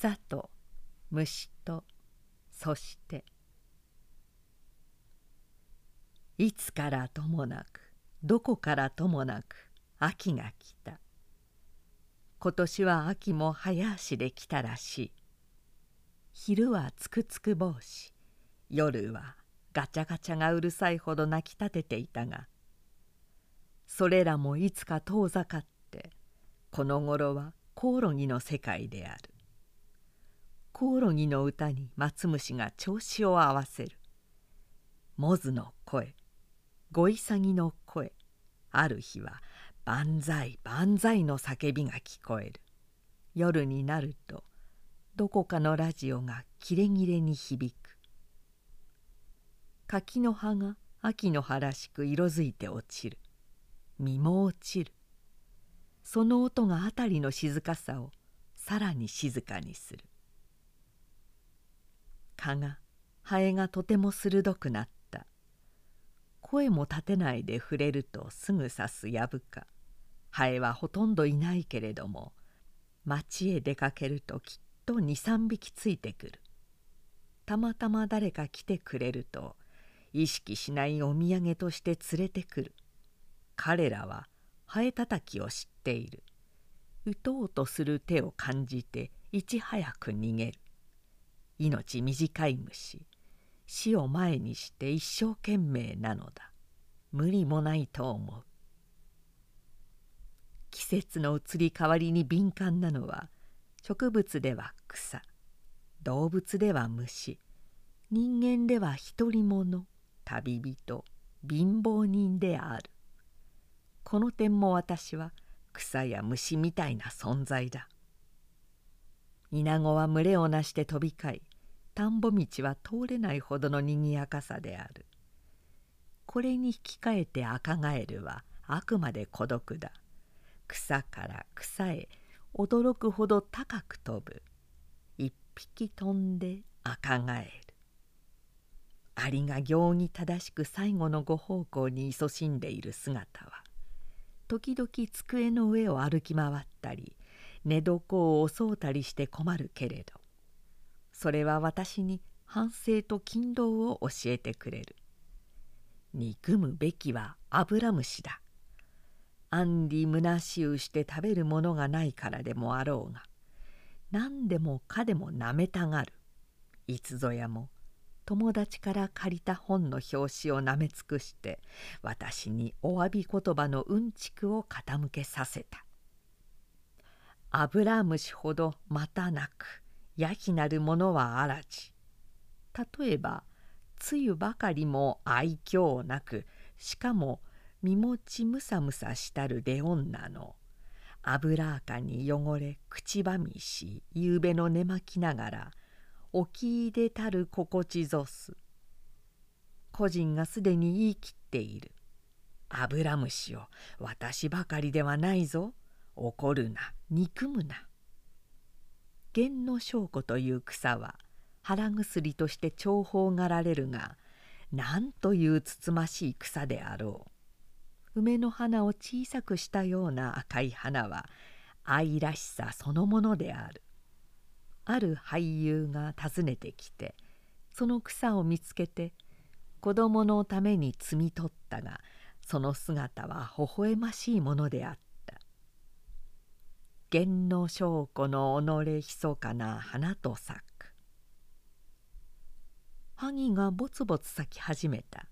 草と虫とそしていつからともなくどこからともなく秋が来た。今年は秋も早足で来たらしい。昼はつくつく帽子夜はガチャガチャがうるさいほど泣き立てていたがそれらもいつか遠ざかってこの頃はコオロギの世界である。コオロギの歌に松虫が調子を合わせる。モズの声。ゴイサギの声。ある日は「万歳万歳」の叫びが聞こえる。夜になるとどこかのラジオがキレキレに響く。柿の葉が秋の葉らしく色づいて落ちる。実も落ちる。その音が辺りの静かさをさらに静かにする。蚊がハエがとても鋭くなった。声も立てないで触れるとすぐ刺すやぶか。ハエはほとんどいないけれども町へ出かけるときっと23匹ついてくる。たまたま誰か来てくれると意識しないお土産として連れてくる。彼らはハエたたきを知っている。打とうとする手を感じていち早く逃げる。命短い虫。死を前にして一生懸命なのだ。無理もないと思う。季節の移り変わりに敏感なのは植物では草。動物では虫。人間では独り者。旅人。貧乏人である。この点も私は草や虫みたいな存在だ。イナゴは群れをなして飛び交い田んぼ道は通れないほどのにぎやかさである。これに引き換えてアカガエルはあくまで孤独だ。草から草へ驚くほど高く飛ぶ。一匹飛んで赤ガエル。アリが行儀正しく最後のご奉公に勤しんでいる姿は時々机の上を歩き回ったり寝床を襲うたりして困るけれどそれは私に反省と勤労を教えてくれる。憎むべきはアブラムシだ。安理むなしゅうして食べるものがないからでもあろうが何でもかでもなめたがる。いつぞやも友達から借りた本の表紙をなめ尽くして私にお詫び言葉のうんちくを傾けさせた。アブラムシほどまたなくやひなるものはあらじ例えばつゆばかりも愛嬌なくしかも身持ちむさむさしたるレ女の。油垢に汚れ口ばみし夕べの寝巻きながら起き出たる心地ぞす。個人がすでに言い切っている。アブラムシを私ばかりではないぞ。怒るな。憎むな。源の証拠という草は腹薬として重宝がられるがなんというつつましい草であろう。梅の花を小さくしたような赤い花は愛らしさそのものである。ある俳優が訪ねてきてその草を見つけて子供のために摘み取ったがその姿は微笑ましいものであった。源の証拠の己ひそかな花と咲く。萩がぼつぼつ咲き始めた。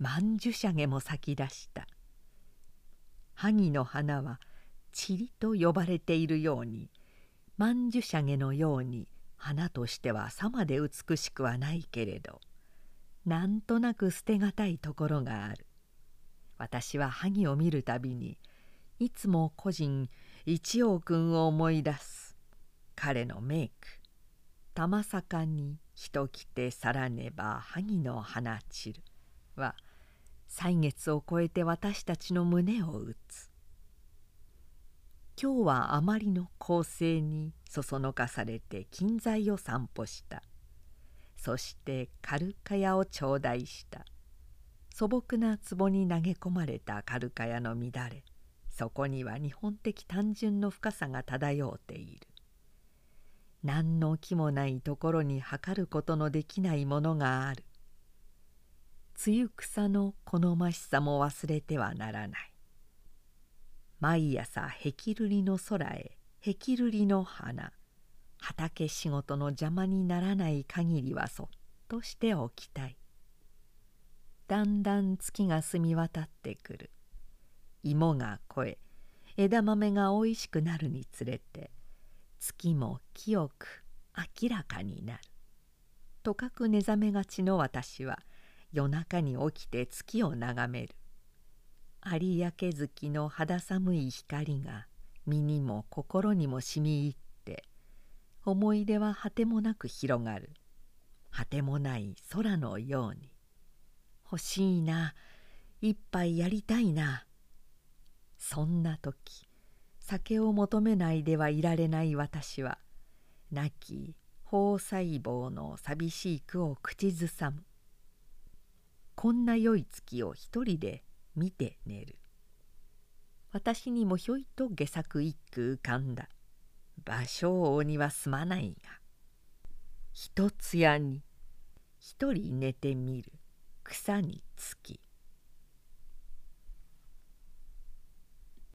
曼珠沙華も咲き出した。萩の花はチリと呼ばれているように曼珠沙華のように花としてはさまで美しくはないけれどなんとなく捨てがたいところがある。私は萩を見るたびにいつも個人一王君を思い出す。彼のメイク。玉坂に人来て去らねば萩の花散る。は歳月を超えて私たちの胸を打つ。今日はあまりの構成にそそのかされて金材を散歩した。そしてカルカヤを頂戴した。素朴な壺に投げ込まれたカルカヤの乱れ。そこには日本的単純の深さが漂っている。何の気もないところに測ることのできないものがある。露草の好ましさも忘れてはならない。毎朝ヘキルリの空へヘキルリの花畑仕事の邪魔にならない限りはそっとしておきたい。だんだん月が澄み渡ってくる。芋が肥え枝豆がおいしくなるにつれて月も清く明らかになる。とかく寝覚めがちの私は夜中に起きて月を眺める。有明月の肌寒い光が身にも心にも染み入って思い出は果てもなく広がる。果てもない空のように。欲しいな。一杯やりたいな。そんな時酒を求めないではいられない私は亡き胞細胞の寂しい句を口ずさむ。こんな良い月を一人で見て寝る。私にもひょいと下作一句浮かんだ。芭蕉王にはすまないが。一つ屋に一人寝てみる。草につき。